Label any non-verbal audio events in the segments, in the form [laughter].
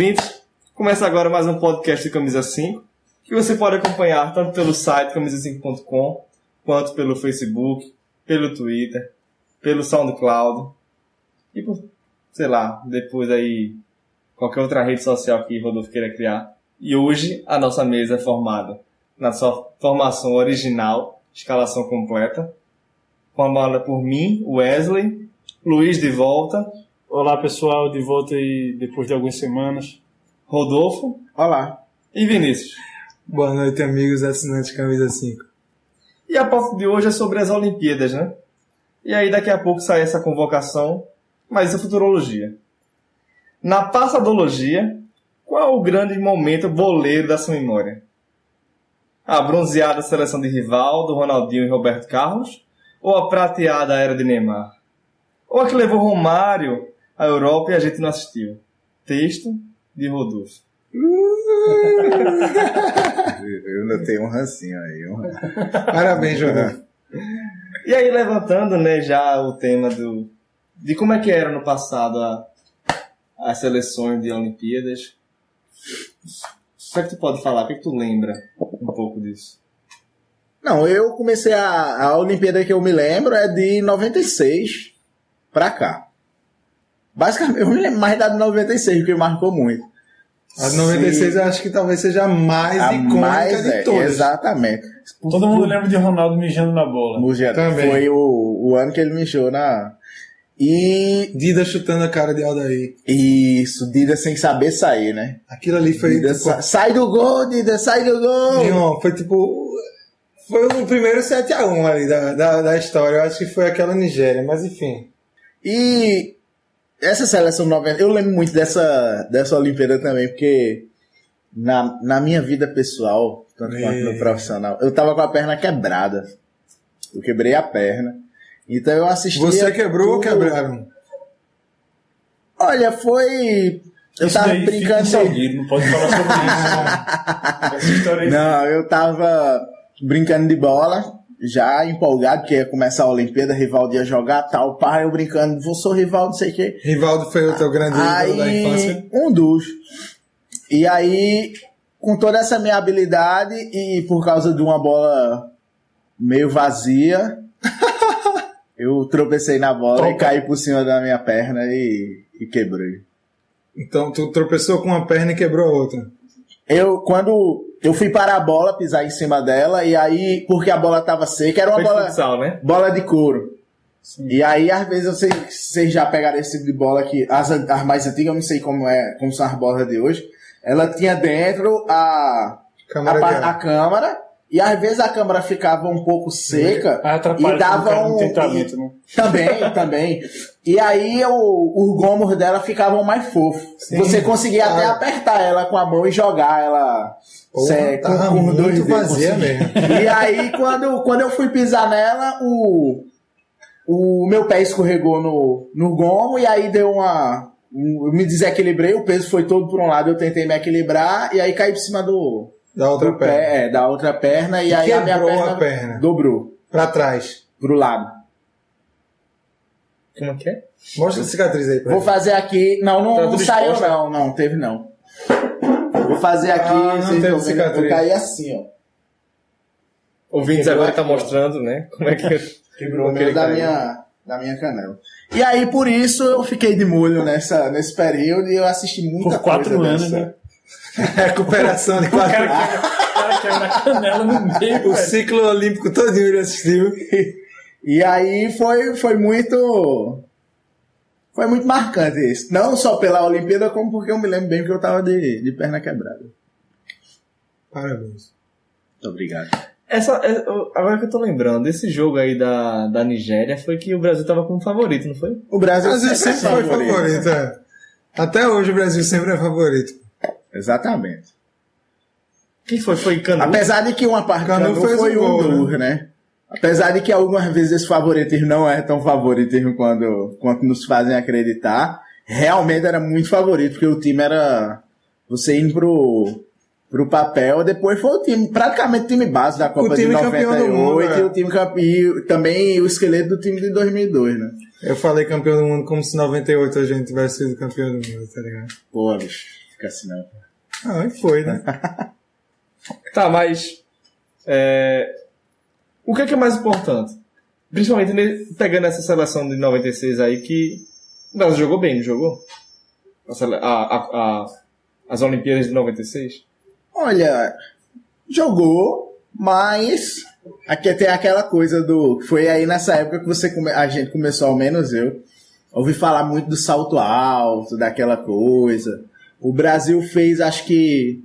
Ouvintes. Começa agora mais um podcast de Camisa 5, que você pode acompanhar tanto pelo site camisa5.com, quanto pelo Facebook, pelo Twitter, pelo SoundCloud e por, sei lá, depois aí qualquer outra rede social que Rodolfo queira criar. E hoje a nossa mesa é formada na sua formação original, escalação completa, formada por mim, Wesley, Luiz de volta, Olá pessoal, de volta aí depois de algumas semanas. Rodolfo Olá. e Vinícius. Boa noite, amigos assinantes Camisa 5. E a pauta de hoje é sobre as Olimpíadas, né? E aí daqui a pouco sai essa convocação, mas isso é futurologia. Na passadologia, qual o grande momento boleiro da sua memória? A bronzeada seleção de Rivaldo, Ronaldinho e Roberto Carlos? Ou a prateada era de Neymar? Ou a que levou Romário à Europa e a gente não assistiu? Texto de Rodolfo. Eu ainda tenho um rancinho aí. Um... Parabéns, João. E aí, levantando né, já o tema do, de como é que era no passado a, as seleções de Olimpíadas. O que é que tu pode falar? O que é que tu lembra um pouco disso? Não, eu comecei a, a Olimpíada que eu me lembro é de 96 pra cá. Basicamente, eu me lembro mais da de 96, porque marcou muito. A de 96 eu acho que talvez seja a mais A icônica mais, de é, todas. Exatamente. Todo mundo lembra de Ronaldo mijando na bola. Geral, Também. Foi o, o ano que ele mexeu na. E Dida chutando a cara de Aldair. isso, Dida sem saber sair, né? Aquilo ali foi. Dida tipo, sa- sai do gol, Dida, sai do gol! Não, foi tipo. Foi o primeiro 7x1 ali da, da, da história. Eu acho que foi aquela Nigéria, mas enfim. E essa seleção 90, eu lembro muito dessa, dessa Olimpíada também, porque na, na minha vida pessoal, tanto quanto no É. profissional, eu tava com a perna quebrada. Eu quebrei a perna. Então eu assisti. Você quebrou ou quebraram? Olha, foi. Eu Isso tava brincando. Salgueiro, não pode falar sobre isso. Não. [laughs] Essa história aí. Não, eu tava brincando de bola, já empolgado, que ia começar a Olimpíada, Rivaldo ia jogar tal, pai, eu brincando, vou sou Rivaldo, não sei o quê. Rivaldo foi o teu grande ídolo da infância. Aí, um dos. E aí, com toda essa minha habilidade e por causa de uma bola meio vazia, [laughs] eu tropecei na bola e caí por cima da minha perna e, e quebrei. Então tu tropeçou com uma perna e quebrou a outra. Eu, quando eu fui parar a bola, pisar em cima dela, e aí, porque a bola tava seca, era uma Foi bola, futsal, né? bola de couro. E aí, às vezes, eu sei que vocês já pegaram esse tipo de bola que as, as mais antigas, eu não sei como é, como são as bolas de hoje. Ela tinha dentro a, Câmara a, ar. a câmara, e às vezes a câmara ficava um pouco seca. Atrapalha e dava um. e- né? [laughs] Também, também. E aí o, os gomos dela ficavam mais fofos. Sim. Você conseguia até Ah. apertar ela com a mão e jogar ela Porra, cê- tava muito dedos, vazia mesmo. E aí, quando, quando eu fui pisar nela, o, o meu pé escorregou no, no gomo e aí deu uma. um- Eu me desequilibrei, o peso foi todo por um lado, eu tentei me equilibrar e aí caí por cima do, Da outra perna. pé, é, da outra perna, e, E aí a minha perna, a perna. dobrou Pra trás. pro lado. Como é que é? Mostra a cicatriz aí pra Vou ele. fazer aqui. Não, não, Tá não saiu, exposto? não, não, teve não. Vou fazer aqui, Ah, não teve cicatriz. eu caí assim, ó. Ouvintes Quebrou agora tá mostrando, né? Como é que. [laughs] Quebrou meio da caiu. minha, da minha canela. E aí, por isso, eu fiquei de molho nessa, nesse período e eu assisti muita Por quatro coisa anos, dessa. né? [laughs] Recuperação de quatro O cara caiu na canela no meio, O velho. ciclo olímpico todinho ele assistiu. E aí foi, foi muito. Foi muito marcante isso. Não só pela Olimpíada, como porque eu me lembro bem que eu tava de, de perna quebrada. Parabéns. Muito obrigado. Essa, é, agora que eu tô lembrando, esse jogo aí da, da Nigéria foi que o Brasil tava como favorito, não foi? O Brasil, O Brasil sempre foi favorito. é. Até hoje o Brasil sempre é favorito. Exatamente. Quem foi? Foi Canu? Apesar de que uma parte Canu Canu fez foi o gol, dos, né? Apesar de que algumas vezes esse favoritismo não é tão favoritismo quando, quanto nos fazem acreditar, realmente era muito favorito, porque o time era. Você indo pro, pro papel, depois foi o time, praticamente o time base da Copa de campeão do 98 mundo, e é. o time campeão, também o esqueleto do time de 2002, né? Eu falei campeão do mundo como se 98 a gente tivesse sido campeão do mundo, tá ligado? Pô, bicho, fica assim não. Ah, foi, né? [laughs] Tá, mas. é, o que é, que é mais importante? Principalmente pegando essa seleção de 96 aí, que o Brasil jogou bem, não jogou? A- a- a- as Olimpíadas de 96? Olha, jogou, mas aqui tem aquela coisa do. Foi aí nessa época que você come- a gente começou, ao menos eu, ouvi falar muito do salto alto, daquela coisa. O Brasil fez, acho que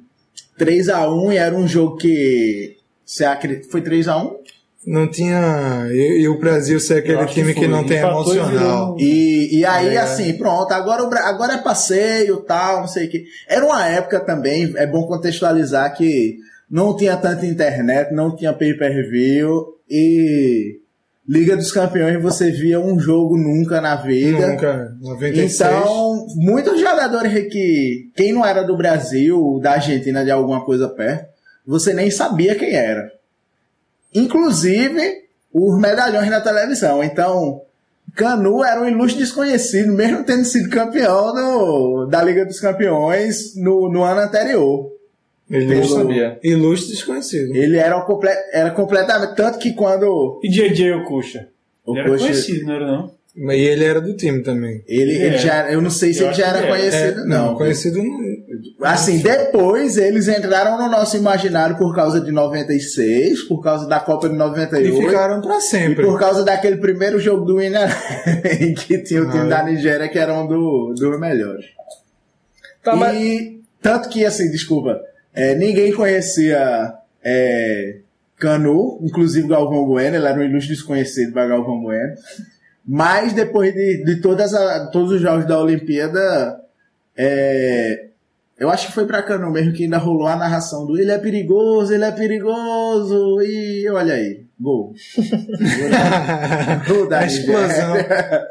3 a 1 e era um jogo que. Você acredita? Foi 3 a 1 Não tinha. E, e o Brasil ser Eu aquele que time que, foi. não tem e emocional. E, e aí, É. assim, pronto, agora, o agora é passeio tal, não sei o que. Era uma época também, é bom contextualizar que não tinha tanta internet, não tinha pay-per-view e Liga dos Campeões você via um jogo nunca na vida. Nunca. 96. Então, muitos jogadores que, quem não era do Brasil, da Argentina, de alguma coisa perto, você nem sabia quem era. Inclusive, os medalhões na televisão. Então, Canu era um ilustre desconhecido, mesmo tendo sido campeão no- da Liga dos Campeões no, no ano anterior. Ilustre, Pelo- sabia. ilustre desconhecido. Ele era, um comple- era completamente. Tanto que quando. E JJ Ocuxa? O Ele era conhecido, não era não? Mas ele era do time também. ele, Ele ele é. já Eu não sei se Eu ele já era é. conhecido, É, não. conhecido não. Assim, depois eles entraram no nosso imaginário por causa de 96, por causa da Copa de E 98 ficaram pra e sempre. por causa daquele primeiro jogo do Winner em [laughs] que tinha o time Ah, da Nigéria que era um do- dos melhores. Tá, e mas. tanto que, assim, desculpa, é, ninguém conhecia é, Canu, inclusive Galvão Bueno, ele era um ilustre desconhecido para Galvão Bueno. Mas depois de, de todas a- todos os jogos da Olimpíada, é, eu acho que foi pra Canu mesmo que ainda rolou a narração do ele é perigoso, ele é perigoso, e olha aí, gol. [laughs] Gol da A explosão.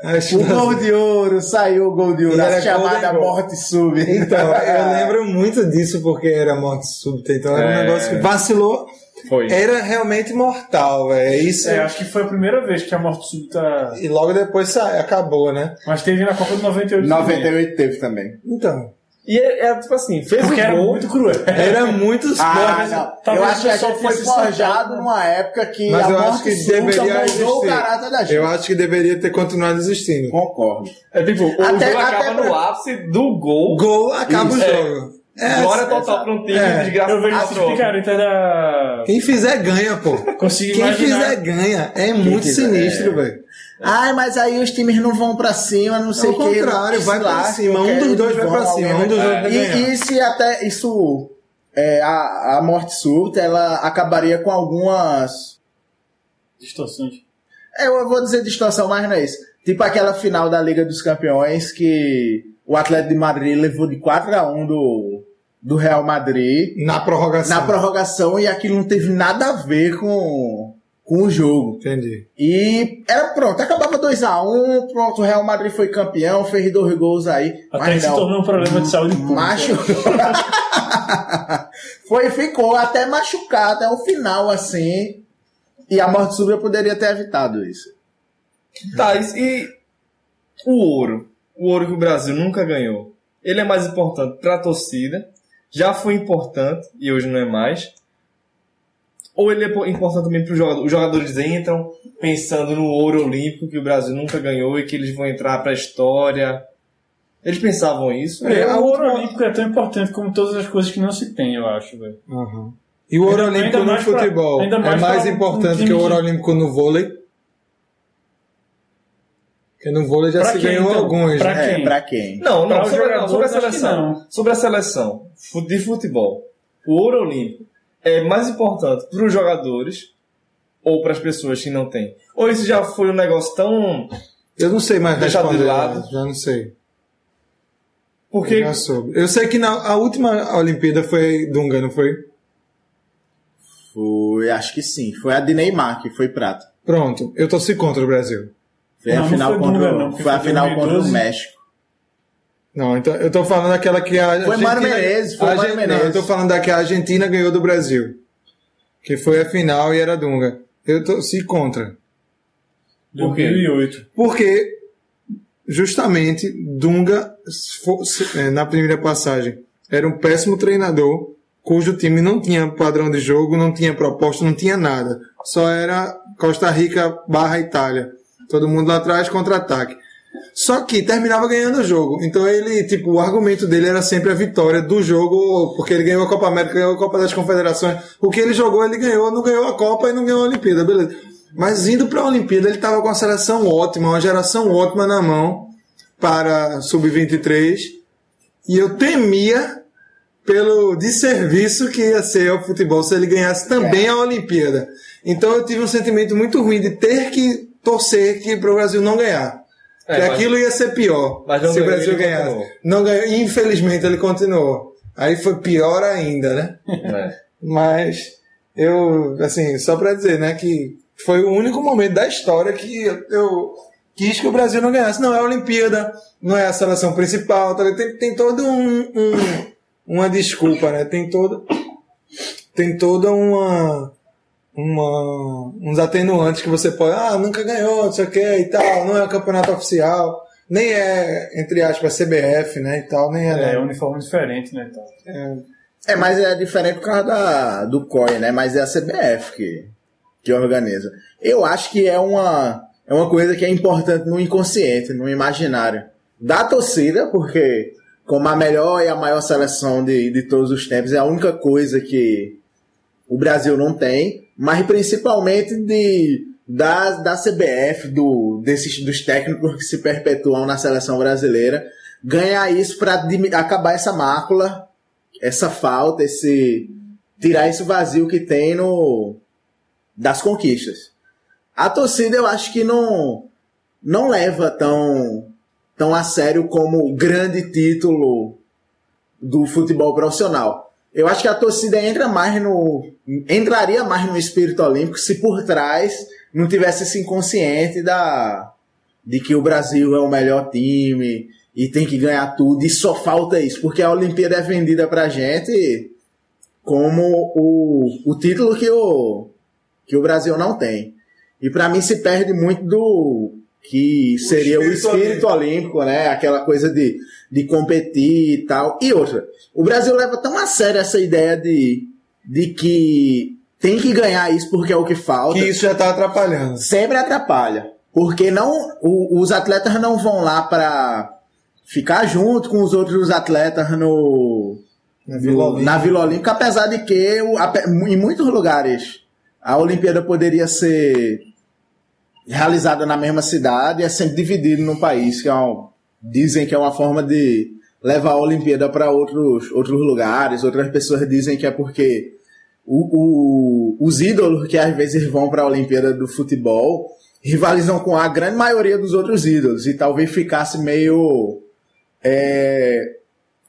A [laughs] O explosão. gol de ouro, saiu o gol de ouro, E a era chamada morte sub. Então, eu [laughs] lembro muito disso porque era morte súbita. Então era um É. negócio que vacilou. Foi. Era realmente mortal, velho. Isso. É, acho que foi a primeira vez que a morte súbita. E logo depois sa- acabou, né? Mas teve na Copa de 98. também. 98 teve também. Então. E é, é, tipo assim, fez Porque o era gol. muito cruel. Era muito Ah, não. eu acho que gente foi forjado numa época que Mas a eu acho morte que deveria o caráter da gente. Eu acho que deveria ter continuado existindo. Concordo. É tipo, o Até- jogo até acaba pra- no ápice do gol. Gol, acaba Isso. o jogo. É, Glória total pra um time É. desgraçado. Eu vejo esse picareta era. Quem fizer ganha, pô. Consegui Quem imaginar. fizer ganha. É muito fizer, sinistro, é. velho. Ai, mas aí os times não vão pra cima, não sei Ao o que. contrário, vai pra cima. Um dos dois vai pra cima, um dos dois vai. E, e se até isso. é, a, a morte súbita, ela acabaria com algumas. Distorções. É, Eu vou dizer distorção, mas não é isso. Tipo aquela final da Liga dos Campeões que o Atlético de Madrid levou de 4 a 1 do, do Real Madrid Na prorrogação. na prorrogação e aquilo não teve nada a ver com, com o jogo. Entendi. E era pronto, acabava 2x1, pronto, o Real Madrid foi campeão, fez dois gols aí. Até mas que se não, tornou um problema de saúde pública. macho. [laughs] foi, ficou até machucar até o final, assim. E a morte súbita poderia ter evitado isso. Tá, e, e o ouro? O ouro que o Brasil nunca ganhou. Ele é mais importante para a torcida. Já foi importante e hoje não é mais. Ou ele é po- importante também para os jogadores? Os jogadores entram pensando no ouro olímpico que o Brasil nunca ganhou e que eles vão entrar para a história. Eles pensavam isso? É, a o ouro última- olímpico é tão importante como todas as coisas que não se tem, eu acho, velho. Aham. E o ouro Ainda- olímpico ainda no mais pra- futebol é mais mais pra um importante time que o ouro olímpico no vôlei? Porque no vôlei já Pra se quem, ganhou então? alguns. Pra né? É, quem? pra quem? Não, não, sobre, não, sobre a seleção. Sobre a seleção de futebol. O ouro olímpico é mais importante para os jogadores ou para as pessoas que não têm? Ou isso já foi um negócio tão. Eu não sei mais Deixado de lado. Já não sei. Porque. Eu já soube. Eu sei que na a última Olimpíada foi Dunga, não foi? Foi, acho que sim. Foi a de Neymar, que foi prata. Pronto, eu torci contra o Brasil. Foi Não, a não final foi contra, Dunga, o- não, porque foi a foi final contra o 2012. México. Não, então eu tô falando daquela que a Foi Argentina... Mano Menezes, foi a Argen- Menezes. Não, eu tô falando da que a Argentina ganhou do Brasil. Que foi a final e era Dunga. Eu torci contra. Por quê? 2008. Porque justamente Dunga, eh, na primeira passagem, era um péssimo treinador, cujo time não tinha padrão de jogo, não tinha proposta, não tinha nada. Só era Costa Rica barra Itália. Todo mundo lá atrás, contra-ataque. Só que terminava ganhando o jogo. Então ele, tipo, o argumento dele era sempre a vitória do jogo, porque ele ganhou a Copa América, ganhou a Copa das Confederações. O que ele jogou, ele ganhou, não ganhou a Copa e não ganhou a Olimpíada, beleza. Mas indo para a Olimpíada, ele estava com uma seleção ótima, uma geração ótima na mão para sub-23. E eu temia pelo desserviço que ia ser ao futebol se ele ganhasse também a Olimpíada. Então eu tive um sentimento muito ruim de ter que torcer que para o Brasil não ganhar. É, que aquilo ia ser pior Mas não se o Brasil ganhasse. continuou. Não ganhou. Infelizmente ele continuou. Aí foi pior ainda, né? É. Mas eu, assim, só pra dizer, né, que foi o único momento da história que eu, quis que o Brasil não ganhasse. Não é a Olimpíada, não é a seleção principal, tá tem, tem todo um, um- uma desculpa, né? Tem todo tem toda uma uma uns atenuantes que você pode, ah, nunca ganhou, não sei o que e tal, não é o campeonato oficial, nem é entre aspas CBF, né, e tal, nem é, É, é uniforme diferente, né? Então. É, mas é diferente por causa da, do COI, né? Mas é a CBF que, que organiza. Eu acho que é uma, é uma coisa que é importante no inconsciente, no imaginário da torcida, porque como a melhor e a maior seleção de, de todos os tempos, é a única coisa que o Brasil não tem, mas principalmente de, da, da CBF, do, desses, dos técnicos que se perpetuam na seleção brasileira, ganhar isso para acabar essa mácula essa falta, esse tirar esse vazio que tem no das conquistas. A torcida eu acho que não não leva tão tão a sério como o grande título do futebol profissional. Eu acho que a torcida entra mais no entraria mais no espírito olímpico se por trás não tivesse esse inconsciente da de que o Brasil é o melhor time e tem que ganhar tudo, e só falta isso, porque a Olimpíada é vendida pra gente como o, o título que o, que o Brasil não tem. E pra mim se perde muito do que seria o espírito espírito olímpico, né? Aquela coisa de, de competir e tal. E outra, o Brasil leva tão a sério essa ideia de, de que tem que ganhar isso porque é o que falta Que isso já tá atrapalhando. sempre atrapalha. Porque não, o- os atletas não vão lá para ficar junto com os outros atletas no, Na Vila no- Olímpica. na Vila Olímpica, apesar de que o- ape- em muitos lugares a Olimpíada poderia ser realizada na mesma cidade é sempre dividido no país, que é um, dizem que é uma forma de levar a Olimpíada para outros, outros lugares. Outras pessoas dizem que é porque o- o- os ídolos que às vezes vão para a Olimpíada do futebol rivalizam com a grande maioria dos outros ídolos e talvez ficasse meio é,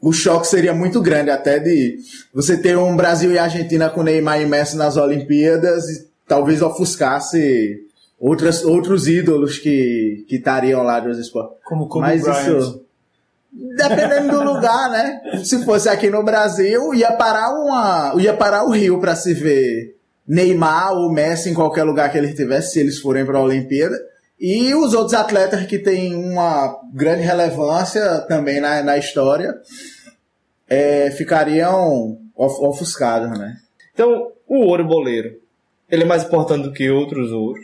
o choque seria muito grande até de você ter um Brasil e Argentina com Neymar e Messi nas Olimpíadas e talvez ofuscasse outras, outros ídolos que que estariam lá dos esportes. Como Kobe Mas Bryant. isso dependendo do lugar, né? Se fosse aqui no Brasil, ia parar uma, ia parar o Rio para se ver Neymar ou Messi em qualquer lugar que ele estivesse, se eles forem para a Olimpíada. E os outros atletas que têm uma grande relevância também na, na história é, ficariam of- ofuscados, né? Então, o ouro boleiro, ele é mais importante do que outros ouros.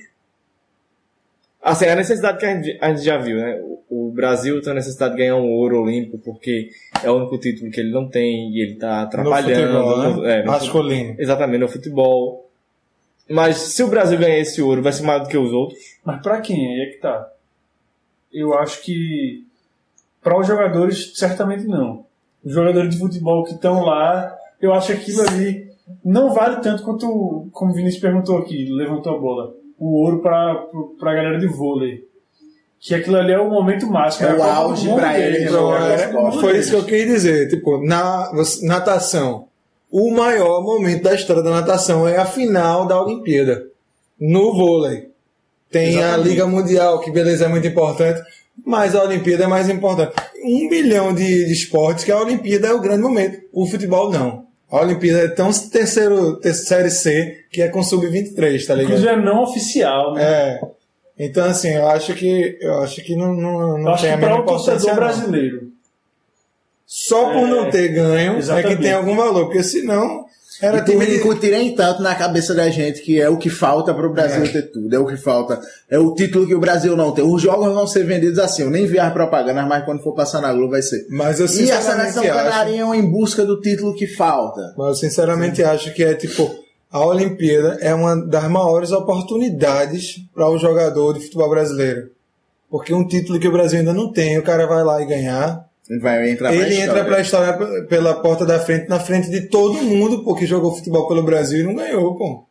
Assim, a necessidade que a gente, a gente já viu, né? O, o Brasil tem a necessidade de ganhar um ouro olímpico porque é o único título que ele não tem e ele tá atrapalhando. no futebol, né? é, no Masculino. Exatamente, no futebol. Mas se o Brasil ganhar esse ouro, vai ser maior do que os outros? Mas pra quem? Aí é que tá. Eu acho que para os jogadores, certamente não. Os jogadores de futebol que estão lá, eu acho que aquilo ali não vale tanto quanto, como o Vinícius perguntou aqui, levantou a bola, o ouro para a galera de vôlei. Que aquilo ali é o momento máximo. É a o auge deles, eles, né? É a Mundo Foi isso que eu queria dizer. Tipo, na natação, o maior momento da história da natação é a final da Olimpíada. No vôlei. Tem a Exatamente. Liga Mundial, que beleza é muito importante, mas a Olimpíada é mais importante. Um bilhão de, de esportes que a Olimpíada é o grande momento. O futebol não. A Olimpíada é tão terceiro, ter- série C que é com sub-23, tá ligado? Inclusive é não oficial, né? É. Então, assim, eu acho que, eu acho que não, não, não Eu acho tem a que para mesma importância. brasileiro. Só por É, não ter ganho é exatamente. que tem algum valor, porque senão era E time de- incutirem tanto na cabeça da gente que é o que falta pro Brasil É. ter tudo, é o que falta. É o título que o Brasil não tem. Os jogos vão ser vendidos assim, eu nem vi as propagandas, mas quando for passar na Globo vai ser. Mas eu E a seleção acho, ganhariam em busca do título que falta. mas eu sinceramente acho que é tipo a Olimpíada é uma das maiores oportunidades para o jogador de futebol brasileiro. Porque um título que o Brasil ainda não tem, o cara vai lá e ganhar. Vai entrar Ele história. entra pra história p- pela porta da frente, na frente de todo mundo, porque jogou futebol pelo Brasil e não ganhou, pô.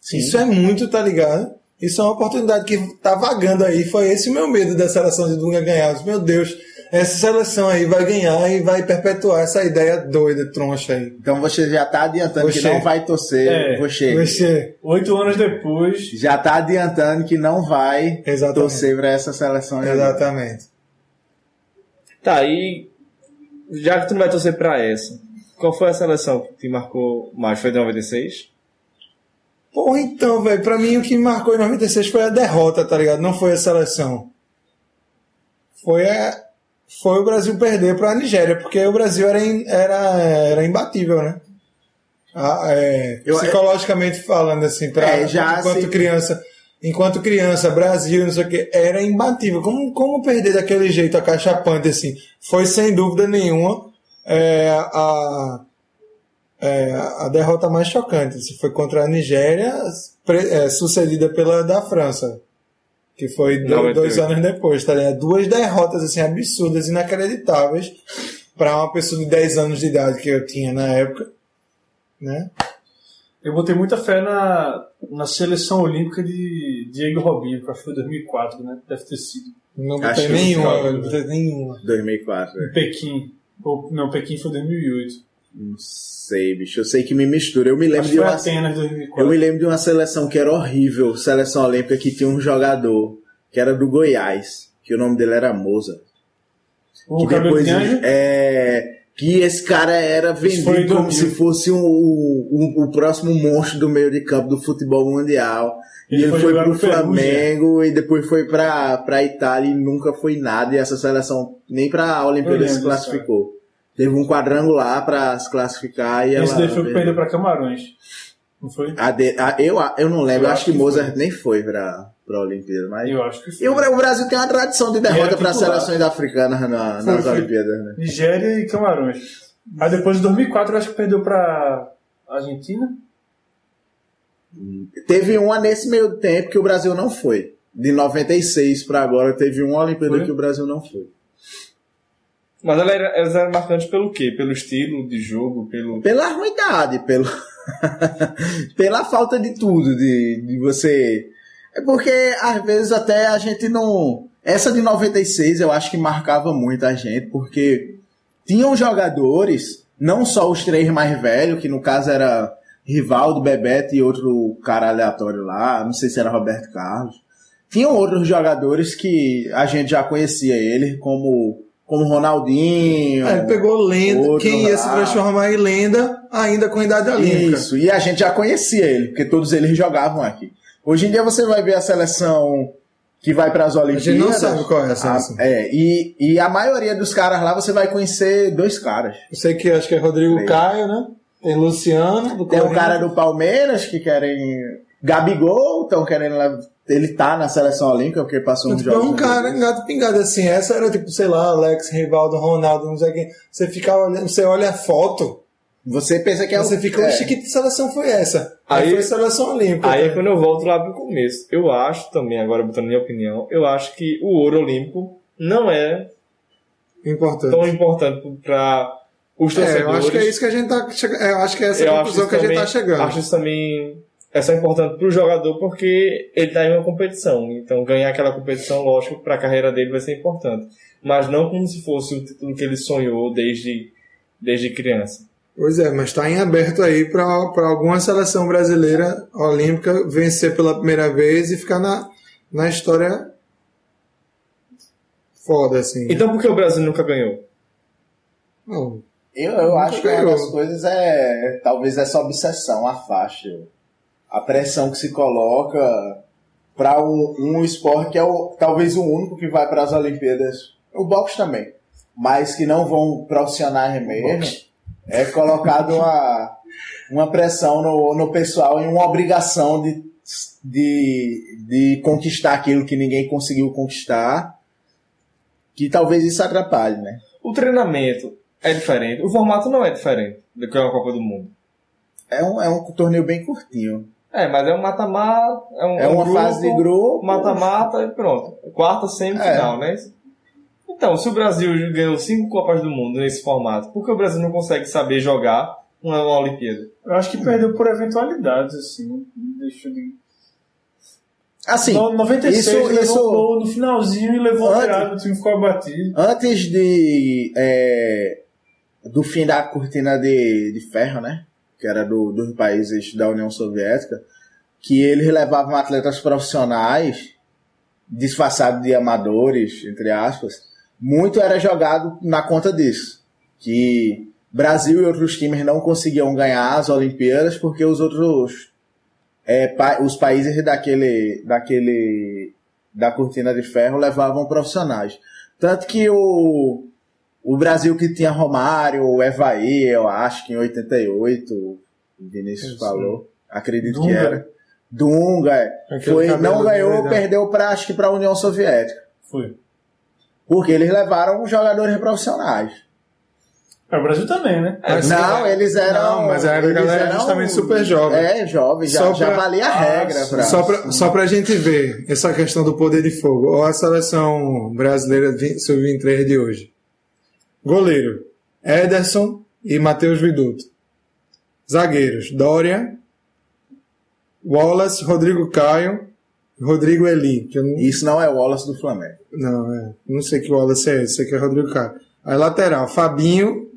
Sim. Isso é muito, tá ligado? Isso é uma oportunidade que tá vagando aí. Foi esse o meu medo da seleção de Dunga ganhar. Meu Deus, essa seleção aí vai ganhar e vai perpetuar essa ideia doida, troncha aí. Então você já tá adiantando que não vai torcer. É, você. Você, Oito anos depois, Já tá adiantando que não vai Exatamente. torcer pra essa seleção. aí. exatamente. Tá, e já que tu não vai torcer pra essa, qual foi a seleção que te marcou mais? Foi de 96? Porra, então, velho, pra mim o que me marcou em 96 foi a derrota, tá ligado? Não foi a seleção. Foi, a, foi o Brasil perder pra Nigéria, porque o Brasil era, in- era, era imbatível, né? Ah, é, Eu- psicologicamente falando, assim, pra, É, já enquanto se- criança. Enquanto criança, Brasil, não sei o que, era imbatível. Como, como perder daquele jeito acachapante, assim? Foi sem dúvida nenhuma é, a, é, a derrota mais chocante. Assim, foi contra a Nigéria, pre- é, sucedida pela da França. Que foi do- 98. dois anos depois, tá ligado? Duas derrotas assim, absurdas, inacreditáveis para uma pessoa de 10 anos de idade que eu tinha na época. Né? Eu botei muita fé na, na seleção olímpica de Diego Robinho, que acho que foi 2004, né? Deve ter sido. Não botei nenhuma, não. botei nenhuma. 2004. Em Pequim. Ou, não, Pequim foi 2008. Não sei, bicho. Eu sei que me mistura. Eu me lembro Acho de uma. Atenas Eu 2004. me lembro de uma seleção que era horrível, seleção olímpica, que tinha um jogador que era do Goiás, que o nome dele era Moza. O que depois é que esse cara era vendido como 2000. se fosse um- o, o, próximo monstro do meio de campo do futebol mundial. Ele e ele foi foi pro. Flamengo e depois foi pra, pra Itália e nunca foi nada. E essa seleção nem pra Olimpíada se classificou. Teve um quadrangular pra se classificar e Esse ela. daí foi perdeu pra Camarões. Não foi? A de- a- eu, eu não lembro, Eu acho acho que, que Mozart foi. nem foi pra, pra Olimpíada. Mas... Eu acho que foi. E o, Bra- o Brasil tem uma tradição de derrota para seleções africanas na- Foi, nas foi. Olimpíadas. Né? Nigéria e Camarões. Aí depois de 2004 eu acho que perdeu pra Argentina. Teve uma nesse meio tempo que o Brasil não foi. De 96 para agora, teve uma Olimpíada Foi? que o Brasil não foi. Mas ela era- elas eram marcantes pelo quê? Pelo estilo de jogo, pelo... Pela ruindade, pelo... [laughs] pela falta de tudo, de, de você. É porque às vezes até a gente não. Essa de 96 eu acho que marcava muito a gente, porque tinham jogadores, não só os três mais velhos, que no caso era Rivaldo, Bebeto e outro cara aleatório lá, não sei se era Roberto Carlos. Tinham outros jogadores que a gente já conhecia ele, como, como Ronaldinho. É, ele pegou lenda, quem ia se lá. transformar em lenda ainda com idade olímpica. Isso, e a gente já conhecia ele, porque todos eles jogavam aqui. Hoje em dia você vai ver a seleção que vai para as Olimpíadas. gente não sabe qual é a seleção. Ah, é, e, e a maioria dos caras lá você vai conhecer dois caras. Eu sei que acho que é Rodrigo. Caio, né? Tem Luciano, do Tem o Corinthians. cara do Palmeiras que querem. Gabigol, estão querendo. lev- Ele tá na seleção olímpica porque passou uns Tipo, é um cara gato pingado assim. Essa era tipo, sei lá, Alex, Rivaldo, Ronaldo, não sei quem. Você fica olhando, você olha a foto, Você pensa que é o. você fica, é. que seleção foi essa? Aí, Aí- foi seleção olímpica. Aí é quando eu volto lá pro começo. Eu acho também, agora botando minha opinião, eu acho que o ouro olímpico não é Importante. tão importante para os É, torcedores. eu acho que é isso que a gente tá chegando. Eu acho que é essa Eu conclusão que a gente também- tá chegando. Acho isso também é só importante pro jogador porque ele tá em uma competição. Então ganhar aquela competição, lógico, para a carreira dele vai ser importante. Mas não como se fosse o título que ele sonhou desde, desde criança. Pois é, mas está em aberto aí para alguma seleção brasileira olímpica vencer pela primeira vez e ficar na, na história foda, assim. Então por que o Brasil nunca ganhou? Não, Eu, eu acho que uma ganhou. das coisas é talvez essa obsessão, a faixa. A pressão que se coloca para um, um esporte que é o, talvez o único que vai para as Olimpíadas. O boxe também. Mas que não vão profissionais mesmo. É colocado uma, uma pressão no, no pessoal e uma obrigação de, de, de conquistar aquilo que ninguém conseguiu conquistar. Que talvez isso atrapalhe, né? O treinamento é diferente. O formato não é diferente do que é uma Copa do Mundo. É um, é um torneio bem curtinho. É, mas é um mata-mata. É, um, É um uma grupo, fase de grupo. Mata-mata e pronto. Quarta semifinal, né? Então, se o Brasil ganhou cinco Copas do Mundo nesse formato, por que o Brasil não consegue saber jogar uma, uma Olimpíada? Eu acho que perdeu por eventualidades, assim. Deixa de... Assim, No- 96 isso- levou isso- gol no finalzinho e levou Antes- a virada, o time ficou abatido. antes de é, do fim da cortina de, de ferro, né? Que era do- dos países da União Soviética, que eles levavam atletas profissionais disfarçados de amadores, entre aspas. Muito era jogado na conta disso, que Brasil e outros times não conseguiam ganhar as Olimpíadas porque os outros é, pa- os países daquele daquele da cortina de ferro levavam profissionais. Tanto que o, o Brasil que tinha Romário, o Evaí, eu acho que em 88, o Vinícius Isso. falou, acredito que Dunga. era. Dunga, é. Aquele foi, não ganhou, doidão. perdeu para acho que para a União Soviética. Foi. Porque eles levaram jogadores profissionais. É, o Brasil também, né? Mas- não, eles eram. Não, mas a eles galera é eram- justamente super jovem. É, jovem, já, Só já pra- valia a regra. pra- Só pra, só pra gente ver essa questão do poder de fogo. Ou a seleção brasileira vi- sub-23 de hoje. Goleiro, Ederson e Matheus Viduto. Zagueiros, Dória, Wallace, Rodrigo Caio, Rodrigo Eli. Que não, Isso não é o Wallace do Flamengo. não, é, não sei que Wallace é esse, sei que é Rodrigo Caio. Aí lateral, Fabinho,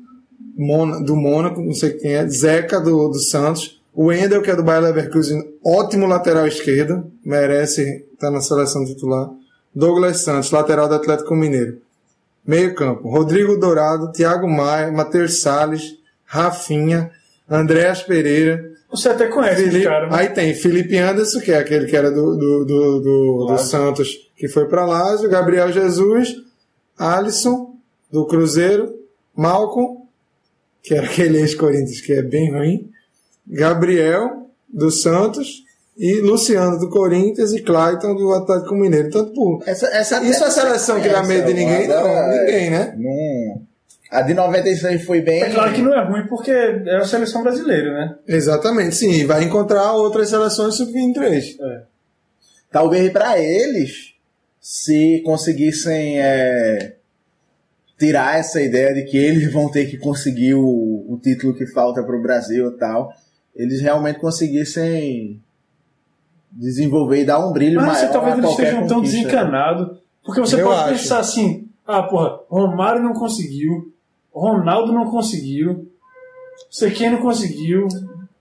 Mona- do Mônaco, não sei quem é, Zeca do, do Santos, o Wendel, que é do Bayer Leverkusen, ótimo lateral esquerdo, merece estar na seleção titular. Douglas Santos, lateral do Atlético Mineiro. Meio campo, Rodrigo Dourado, Thiago Maia, Matheus Salles, Rafinha, Andréas Pereira, Você até conhece Felipe- esse cara, né? Aí tem Felipe Anderson, que é aquele que era do, do, do, do- do. Santos, que foi para Lázio, Gabriel Jesus, Alisson, do Cruzeiro, Malcolm, que era aquele ex-Corinthians que é bem ruim, Gabriel, do Santos, e Luciano, do Corinthians, e Clayton, do Atlético Mineiro. Tanto por... Essa, essa Isso é seleção que dá medo de ninguém? Não, ninguém, né? Não. A de 96 foi bem. É claro que não é ruim porque é a seleção brasileira, né? Exatamente, sim. E vai encontrar outras seleções sub-23. Talvez para eles, se conseguissem é, tirar essa ideia de que eles vão ter que conseguir o, o título que falta para o Brasil e tal, eles realmente conseguissem desenvolver e dar um brilho Mas maior você talvez a eles estejam tão conquista. desencanados. Porque você Eu pode acho. pensar assim: ah, porra, Romário não conseguiu, Ronaldo não conseguiu, não sei quem não conseguiu.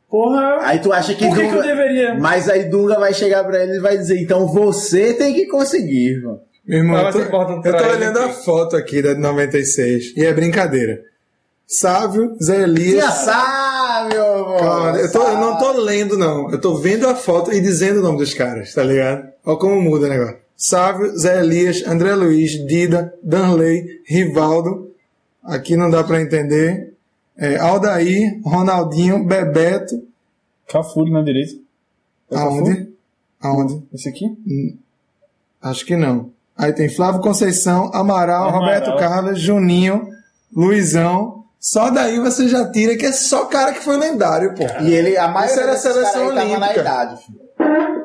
Porra, Aí tu acha que, por que, que eu Dunga, deveria. mas aí Dunga vai chegar para ele e vai dizer, então você tem que conseguir, irmão. Meu irmão, eu tô, eu tô pra olhando a que- foto aqui da de 96 e é brincadeira. Sávio, Zé Elias. Já sabe, meu amor. Calma, eu, tô- eu não tô lendo, não. Eu tô vendo a foto e dizendo o nome dos caras, tá ligado? Olha como muda o negócio. Sávio, Zé Elias, André Luiz, Dida, Danley, Rivaldo. Aqui não dá pra entender. É, Aldair, Ronaldinho, Bebeto. Cafu na direita. É o Cafu? Aonde? Aonde? Esse aqui? Acho que não. Aí tem Flávio Conceição, Amaral, Amaral. Roberto Carlos, Juninho, Luizão. Só daí você já tira que é só cara que foi lendário, pô. E ele, a maioria Isso era seleção tava na olímpica. idade. filho.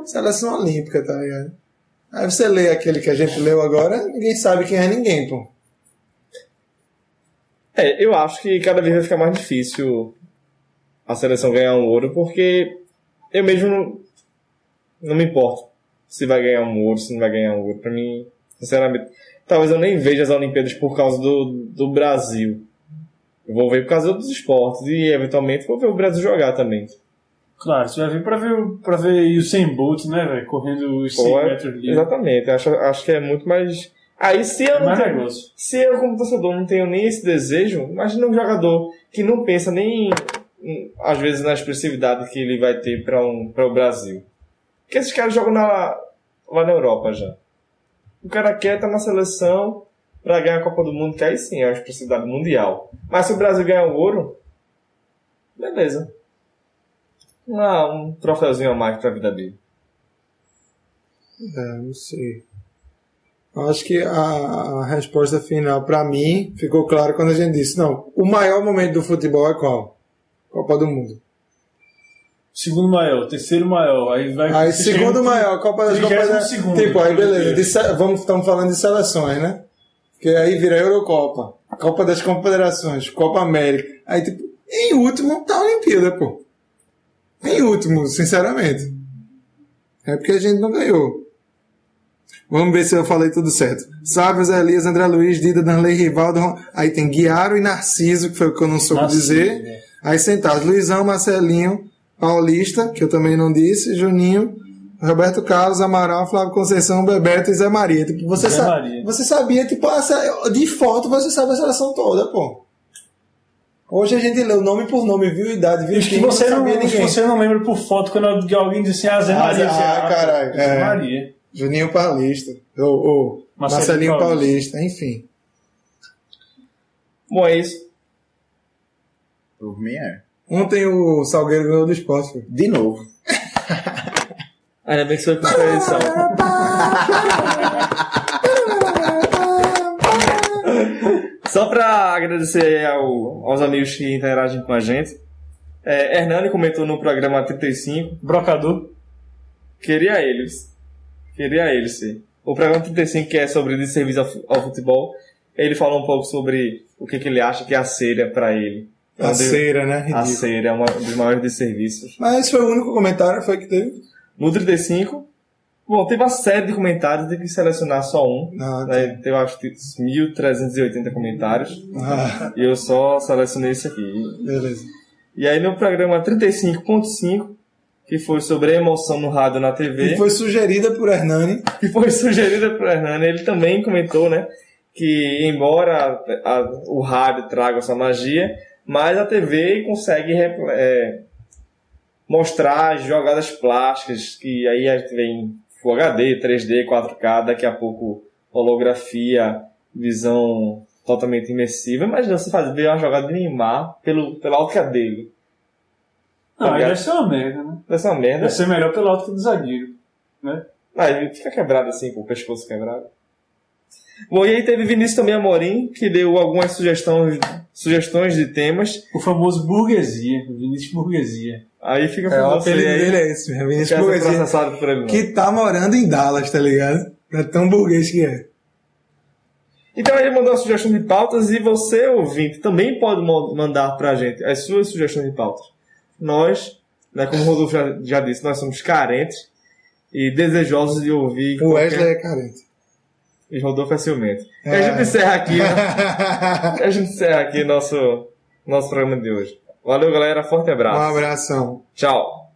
Seleção Olímpica, tá ligado? Aí você lê aquele que a gente leu agora, ninguém sabe quem é ninguém, pô. É, eu acho que cada vez vai ficar mais difícil a seleção ganhar um ouro, porque eu mesmo não, não me importo se vai ganhar um ouro, se não vai ganhar um ouro. Pra mim, sinceramente, talvez eu nem veja as Olimpíadas por causa do, do Brasil. Eu vou ver por causa dos esportes e eventualmente vou ver o Brasil jogar também. Claro, você vai vir pra ver, pra ver o 100 Bolt, né, velho? Correndo os 100 Pô, é- metros exatamente, acho, acho que é muito mais. Aí se eu É não tenho-. Se eu, como torcedor, não tenho nem esse desejo, imagina um jogador que não pensa nem, em- às vezes, na expressividade que ele vai ter para um, pra o Brasil. Porque esses caras jogam na, lá na Europa já. O cara quer estar na seleção para ganhar a Copa do Mundo, que aí sim é uma expressividade mundial. Mas se o Brasil ganhar o ouro, beleza. Ah, um troféuzinho a mais pra vida dele. É, não sei. Acho que a, a resposta final para mim ficou clara quando a gente disse: não, o maior momento do futebol é qual? Copa do Mundo. Segundo maior, terceiro maior, aí vai. Aí, chega segundo no- maior, Copa das Copas. é- segundo, tipo, aí beleza. de vamos, estamos falando de seleções, né? Que aí vira Eurocopa, Copa das Confederações, Copa América. Aí, tipo, em último tá a Olimpíada, pô. Em último, sinceramente. É porque a gente não ganhou. Vamos ver se eu falei tudo certo. Sávio, Zé Elias, André Luiz, Dida, Danley, Rivaldo. Aí tem Guiaro e Narciso, que foi o que eu não soube Narciso, dizer. né? Aí sentados, Luizão, Marcelinho, Paulista, que eu também não disse, Juninho, Roberto Carlos, Amaral, Flávio Conceição, Bebeto e Zé Maria. Tipo, você, Zé sa- Maria. você sabia, tipo, de foto você sabe a seleção toda, pô. Hoje a gente lê o nome por nome, viu idade, viu que você não, ninguém. você não lembra por foto quando alguém disse assim, ah, Zé Ah, Maria. Você, ah, caralho, Zé é. Juninho Paulista, ou, ou Marcelinho Marcelinho Paulista. Paulista, enfim. Bom, é isso. Por mim é. Ontem o Salgueiro ganhou do esporte, filho. De novo. [laughs] Ainda bem que foi com a edição. [laughs] Só pra agradecer ao- aos amigos que interagem com a gente. É, Hernani comentou no programa 35. Brocador. Queria eles. Queria eles, sim. O programa 35, que é sobre desserviço ao, ao futebol, ele falou um pouco sobre o que, que ele acha que é a cera pra ele. A Onde- cera, né? A Ridículo. cera é uma dos maiores desserviços. Mas esse foi o único comentário foi que teve. No 35, bom, teve uma série de comentários, tive que selecionar só um. Ah, tá. Né? Teve, eu acho que 1.380 comentários. Ah, E eu só selecionei esse aqui. beleza. E aí no programa 35.5, que foi sobre a emoção no rádio na TV, E foi sugerida por Hernani. que foi sugerida por Hernani, ele também comentou, né? Que embora a- a- o rádio traga essa magia, mas a TV consegue é, mostrar jogadas plásticas, que aí a gente vem Full HD, 3D, 4K, daqui a pouco holografia, visão totalmente imersiva. Imagina você fazer ver uma jogada de Neymar pelo, pela ótica dele. Não, aí Obrigado. deve ser uma merda, né? Deve ser uma merda. Deve ser melhor pela ótica do zagueiro. Né? Ah, ele fica quebrado assim, com o pescoço quebrado. Bom, e aí teve Vinícius também Amorim, que deu algumas sugestões, sugestões de temas. O famoso burguesia. Vinícius Burguesia. Aí fica É, o apelido aí. dele é esse, mesmo. Vinícius quer ser Burguesia. por ele, não. Que tá morando em Dallas, tá ligado? É tão burguês que é. Então ele mandou uma sugestão de pautas e você, ouvinte, também pode mandar pra gente as suas sugestões de pautas. Nós, né, como o Rodolfo já, já disse, nós somos carentes e desejosos de ouvir. O qualquer- Wesley é carente. E Rodolfo é ciumento. E É. a gente encerra aqui, né? [laughs] a gente encerra aqui nosso, nosso programa de hoje. Valeu, galera. Forte um abraço. abração. Tchau.